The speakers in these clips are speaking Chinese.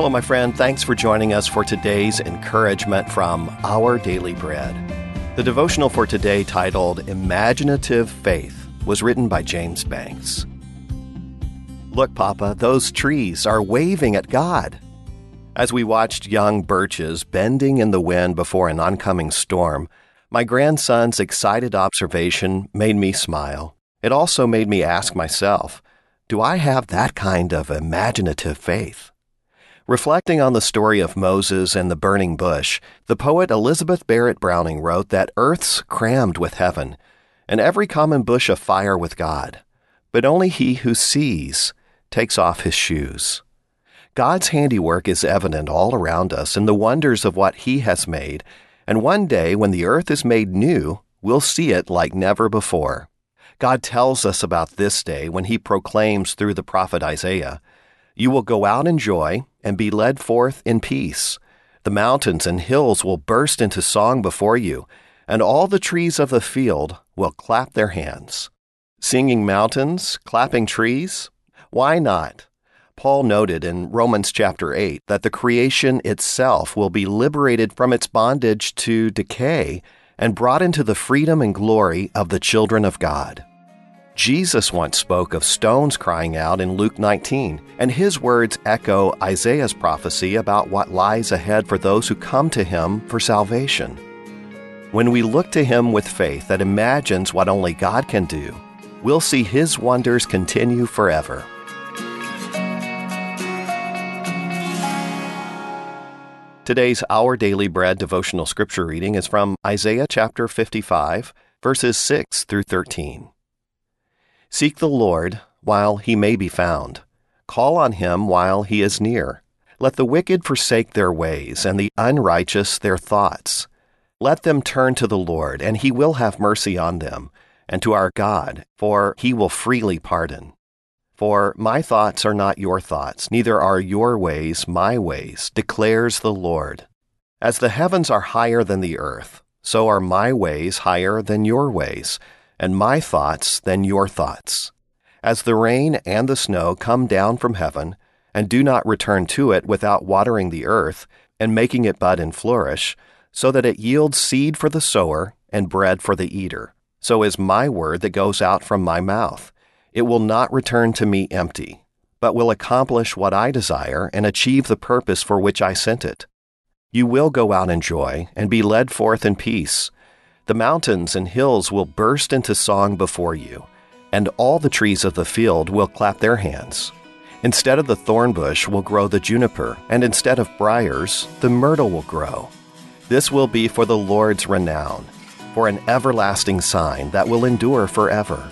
Hello, my friend. Thanks for joining us for today's encouragement from Our Daily Bread. The devotional for today, titled Imaginative Faith, was written by James Banks. Look, Papa, those trees are waving at God. As we watched young birches bending in the wind before an oncoming storm, my grandson's excited observation made me smile. It also made me ask myself, do I have that kind of imaginative faith? Reflecting on the story of Moses and the burning bush, the poet Elizabeth Barrett Browning wrote that earth's crammed with heaven, and every common bush afire with God, but only he who sees takes off his shoes. God's handiwork is evident all around us in the wonders of what he has made, and one day when the earth is made new, we'll see it like never before. God tells us about this day when he proclaims through the prophet Isaiah, You will go out in joy and be led forth in peace. The mountains and hills will burst into song before you, and all the trees of the field will clap their hands. Singing mountains, clapping trees? Why not? Paul noted in Romans chapter 8 that the creation itself will be liberated from its bondage to decay and brought into the freedom and glory of the children of God. Jesus once spoke of stones crying out in Luke 19, and his words echo Isaiah's prophecy about what lies ahead for those who come to him for salvation. When we look to him with faith that imagines what only God can do, we'll see his wonders continue forever. Today's Our Daily Bread devotional scripture reading is from Isaiah chapter 55, verses 6 through 13. Seek the Lord while he may be found. Call on him while he is near. Let the wicked forsake their ways, and the unrighteous their thoughts. Let them turn to the Lord, and he will have mercy on them, and to our God, for he will freely pardon. For my thoughts are not your thoughts, neither are your ways my ways, declares the Lord. As the heavens are higher than the earth, so are my ways higher than your ways and my thoughts than your thoughts. As the rain and the snow come down from heaven, and do not return to it without watering the earth, and making it bud and flourish, so that it yields seed for the sower and bread for the eater, so is my word that goes out from my mouth. It will not return to me empty, but will accomplish what I desire and achieve the purpose for which I sent it. You will go out in joy and be led forth in peace. The mountains and hills will burst into song before you, and all the trees of the field will clap their hands. Instead of the thorn bush will grow the juniper, and instead of briers, the myrtle will grow. This will be for the Lord's renown, for an everlasting sign that will endure forever.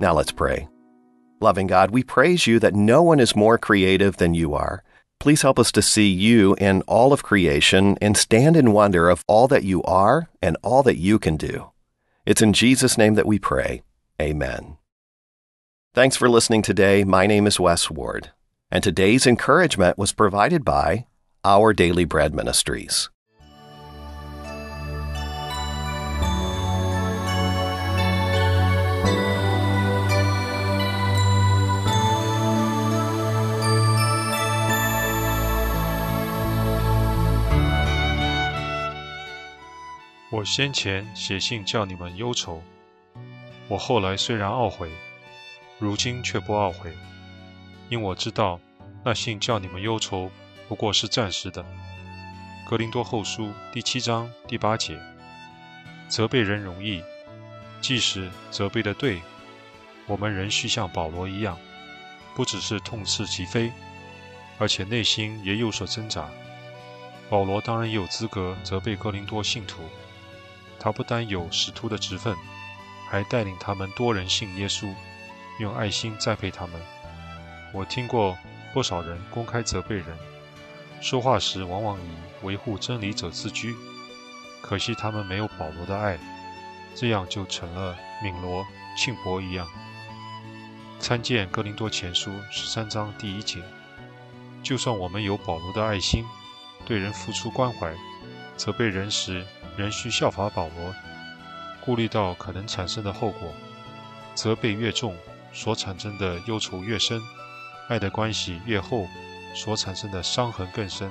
Now let's pray. Loving God, we praise you that no one is more creative than you are. Please help us to see you in all of creation and stand in wonder of all that you are and all that you can do. It's in Jesus' name that we pray. Amen. Thanks for listening today. My name is Wes Ward, and today's encouragement was provided by Our Daily Bread Ministries. 我先前写信叫你们忧愁，我后来虽然懊悔，如今却不懊悔，因我知道那信叫你们忧愁不过是暂时的。格林多后书第七章第八节，责备人容易，即使责备的对，我们仍需像保罗一样，不只是痛斥其非，而且内心也有所挣扎。保罗当然也有资格责备格林多信徒。他不单有使徒的职分，还带领他们多人信耶稣，用爱心栽培他们。我听过不少人公开责备人，说话时往往以维护真理者自居。可惜他们没有保罗的爱，这样就成了敏罗、庆伯一样。参见哥林多前书十三章第一节。就算我们有保罗的爱心，对人付出关怀，责备人时。仍需效法保罗，顾虑到可能产生的后果，责备越重，所产生的忧愁越深，爱的关系越厚，所产生的伤痕更深。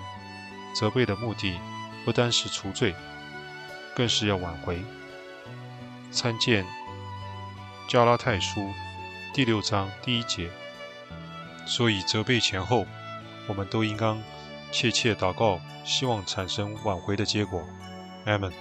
责备的目的不单是除罪，更是要挽回。参见加拉太书第六章第一节。所以责备前后，我们都应当切切祷告，希望产生挽回的结果。Amen.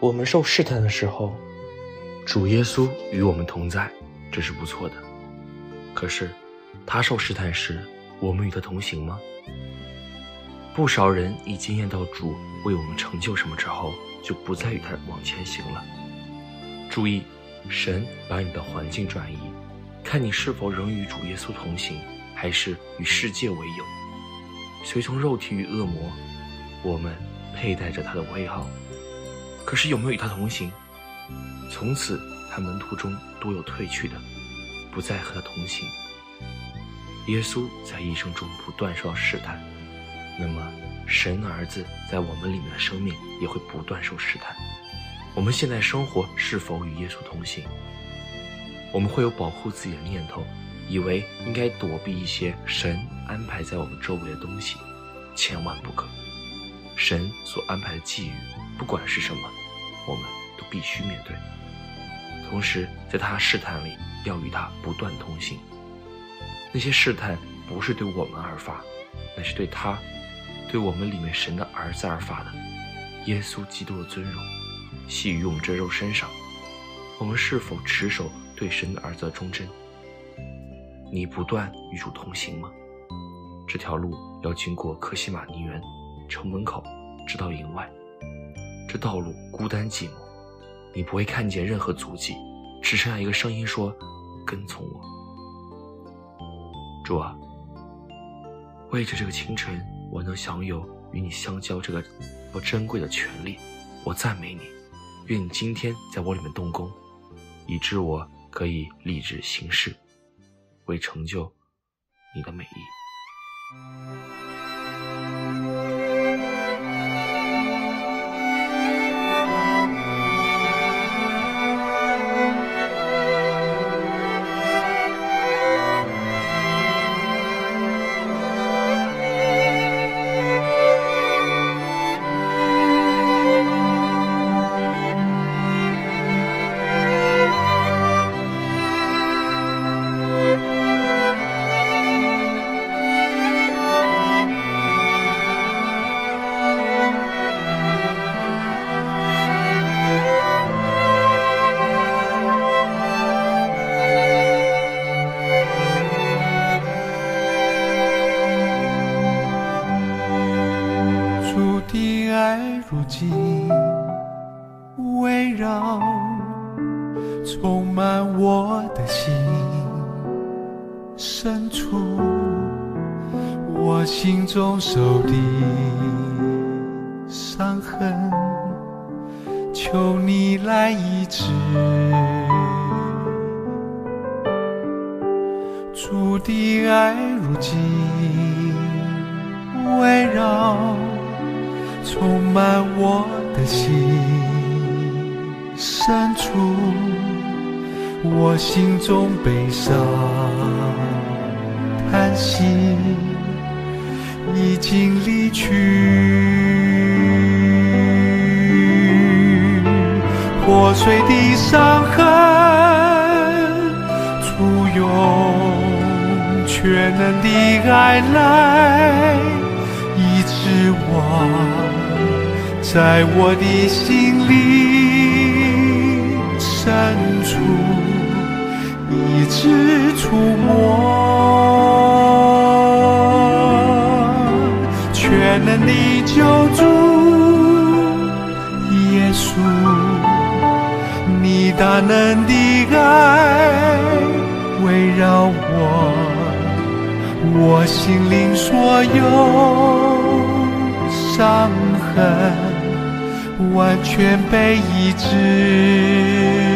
我们受试探的时候，主耶稣与我们同在，这是不错的。可是，他受试探时，我们与他同行吗？不少人已经验到主为我们成就什么之后，就不再与他往前行了。注意，神把你的环境转移，看你是否仍与主耶稣同行，还是与世界为友，随从肉体与恶魔。我们佩戴着他的威号。可是有没有与他同行？从此，他门徒中多有退去的，不再和他同行。耶稣在一生中不断受到试探，那么神的儿子在我们里面的生命也会不断受试探。我们现在生活是否与耶稣同行？我们会有保护自己的念头，以为应该躲避一些神安排在我们周围的东西，千万不可。神所安排的际遇。不管是什么，我们都必须面对。同时，在他试探里，要与他不断同行。那些试探不是对我们而发，乃是对他，对我们里面神的儿子而发的。耶稣基督的尊荣，系于我们这肉身上。我们是否持守对神的儿子的忠贞？你不断与主同行吗？这条路要经过克西马尼园城门口，直到营外。这道路孤单寂寞，你不会看见任何足迹，只剩下一个声音说：“跟从我。”主啊，为着这个清晨，我能享有与你相交这个不珍贵的权利，我赞美你。愿你今天在我里面动工，以致我可以立志行事，为成就你的美意。深处，我心中受的伤痕，求你来医治。主的爱如今围绕，充满我的心深处，我心中悲伤叹息。已经离去，破碎的伤痕，簇拥全能的爱来医治我，在我的心里深处一直触摸。全能的救主耶稣，你大能的爱围绕我，我心灵所有伤痕完全被医治。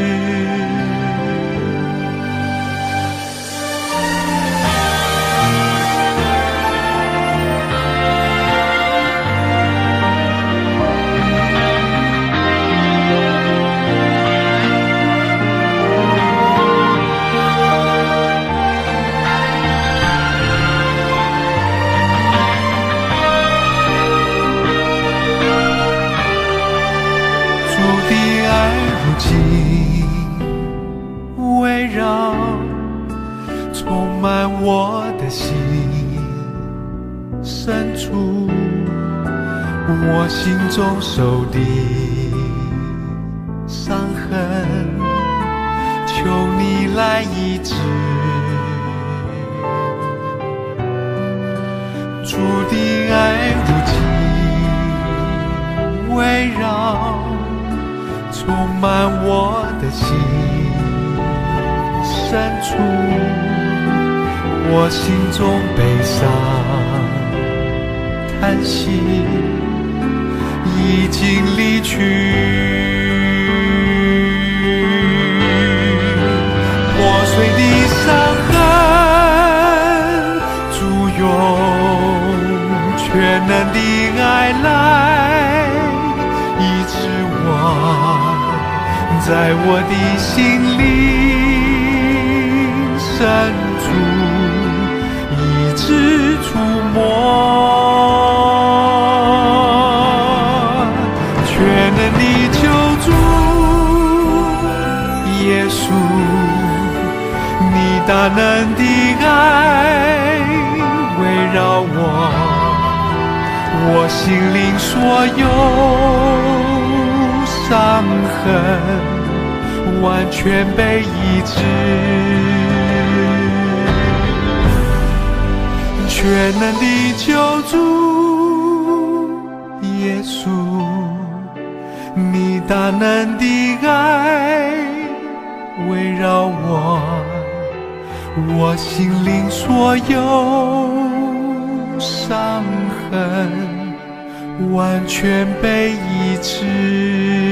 深处，我心中受的伤痕，求你来医治。主的爱如今围绕。充满我的心深处，我心中悲伤叹息已经离去。破碎的伤痕，主用全能的爱来医治我。在我的心里深处，一直触摸我心灵所有伤痕。完全被医治，全能的救主耶稣，你大能的爱围绕我，我心灵所有伤痕完全被医治。